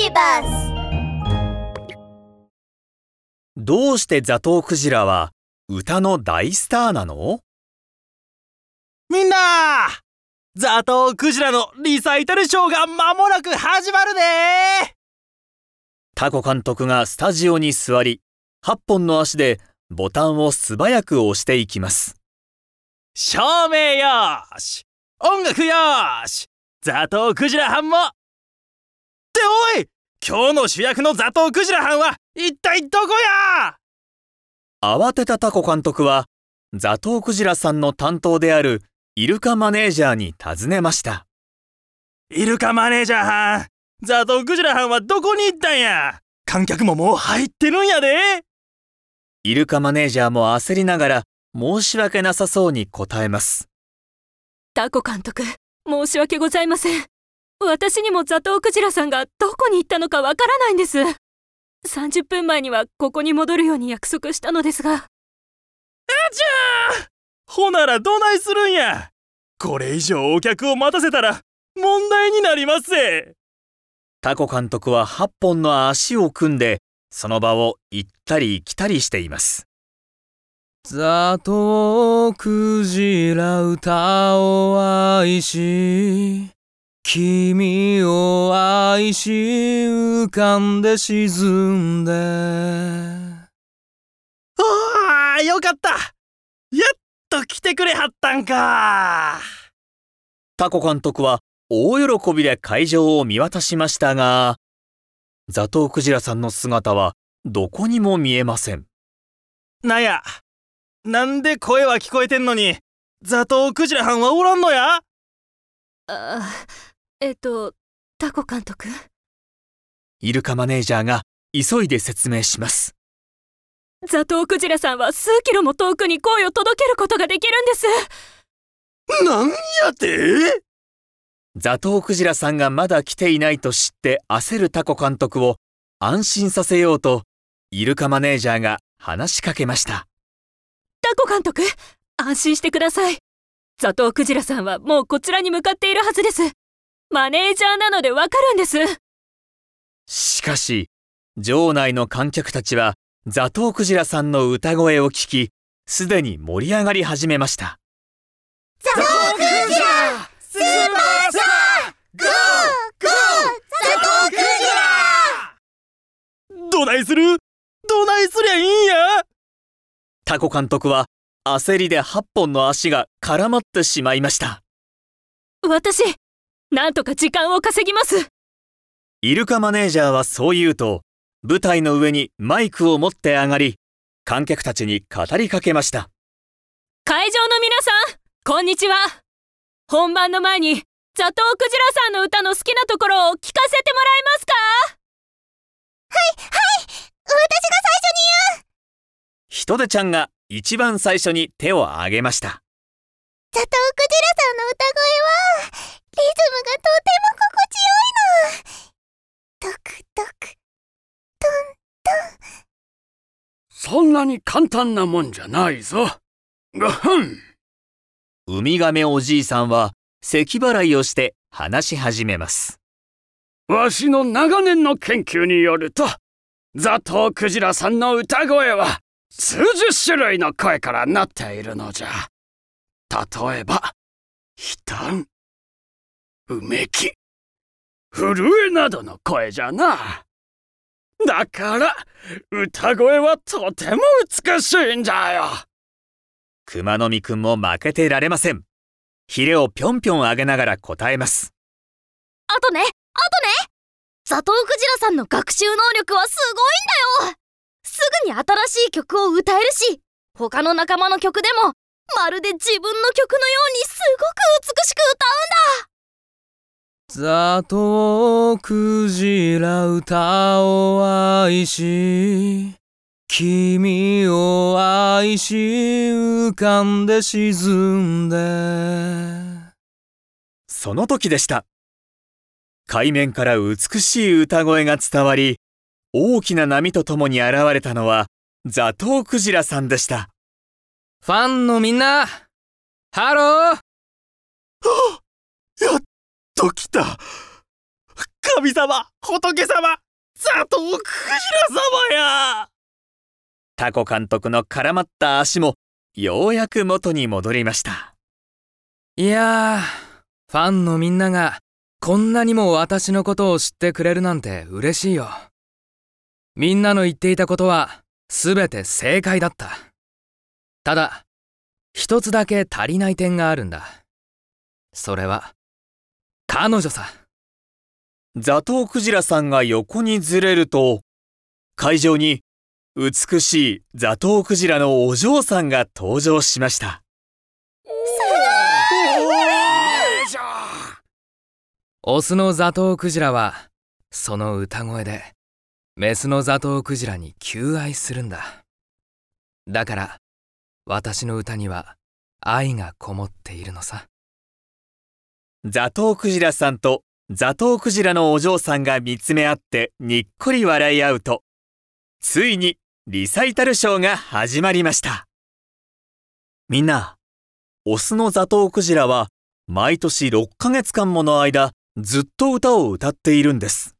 ビバスどうしてザトウクジラは歌の大スターなの？みんなザトウクジラのリサイタルショーが間もなく始まるでタコ監督がスタジオに座り、8本の足でボタンを素早く押していきます。照明よーし。音楽よーし。ザトウクジラ班もっておい今日の主役のザトウクジラ班は一体どこや？慌てたタコ監督は、ザトウクジラさんの担当であるイルカマネージャーに尋ねました。イルカマネージャー班ザトウクジラ班はどこに行ったんや？観客ももう入ってるんやでイルカマネージャーも焦りながら申し訳なさそうに答えます。タコ監督、申し訳ございません。私にもザトウクジラさんがどこに行ったのかわからないんです。30分前にはここに戻るように約束したのですが、じゃあほならどないするんやこれ以上お客を待たせたら問題になりますぜタコ監督は8本の足を組んで、その場を行ったり来たりしています。ザトウクジラ歌を愛し君を愛し浮かんで沈んで。ああよかった。やっと来てくれはったんか。タコ監督は大喜びで会場を見渡しましたが、ザトウクジラさんの姿はどこにも見えません。なんやなんで声は聞こえてんのにザトウクジラ班はおらんのや？あえっと、タコ監督？イルカマネージャーが急いで説明します。ザトウクジラさんは数キロも遠くに声を届けることができるんです。なんやて？ザトウクジラさんがまだ来ていないと知って焦るタコ監督を安心させようと、イルカマネージャーが話しかけました。タコ監督、安心してください。ザトウクジラさんはもうこちらに向かっているはずです。マネージャーなのでわかるんです。しかし、場内の観客たちはザトウクジラさんの歌声を聞き、すでに盛り上がり始めました。ザトウクジラスーパースターゴーゴーザトウクジラどないする？どないすりゃいいんや？タコ監督は焦りで8本の足が絡まってしまいました。私、なんとか時間を稼ぎます。イルカマネージャーはそう言うと、舞台の上にマイクを持って上がり、観客たちに語りかけました。会場の皆さん、こんにちは。本番の前に、ザトウクジラさんの歌の好きなところを聞かせてもらえますか？私が最初にヒトデちゃんが一番最初に手を挙げました。ザトウクそんなに簡単なもんじゃないぞ。ごふん。ウミガメおじいさんは咳払いをして話し始めます。わしの長年の研究によるとザトウクジラさんの歌声は数十種類の声からなっているのじゃ。例えば悲嘆うめき震えなどの声じゃなだから歌声はとても美しいんじゃよ熊の実くんも負けてられません。ヒレをぴょんぴょん上げながら答えます。あとねあとねザトウクジラさんの学習能力はすごいんだよすぐに新しい曲を歌えるし他の仲間の曲でもまるで自分の曲のようにすごく美しく歌うんだザトウクジラ歌を愛し君を愛し浮かんで沈んでその時でした。海面から美しい歌声が伝わり、大きな波とともに現れたのはザトウクジラさんでした。ファンのみんなハローやっと来た神様仏様ザトウクジラ様や。タコ監督の絡まった足もようやく元に戻りました。いやファンのみんながこんなにも私のことを知ってくれるなんて嬉しいよ。みんなの言っていたことは全て正解だった。ただ一つだけ足りない点があるんだ。それは彼女さ。ザトウクジラさんが横にずれると会場に美しいザトウクジラのお嬢さんが登場しました。オスのザトウクジラはその歌声でメスのザトウクジラに求愛するんだ。だから私の歌には愛がこもっているのさザトウクジラさんとザトウクジラのお嬢さんが見つめ合ってにっこり笑い合うとついにリサイタルショーが始まりました。みんなオスのザトウクジラは毎年6ヶ月間もの間ずっと歌を歌っているんです。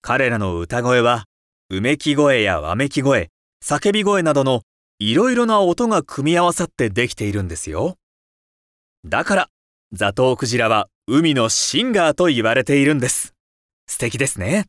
彼らの歌声はうめき声やわめき声叫び声などのいろいろな音が組み合わさってできているんですよ。だからザトウクジラは海のシンガーと言われているんです。素敵ですね。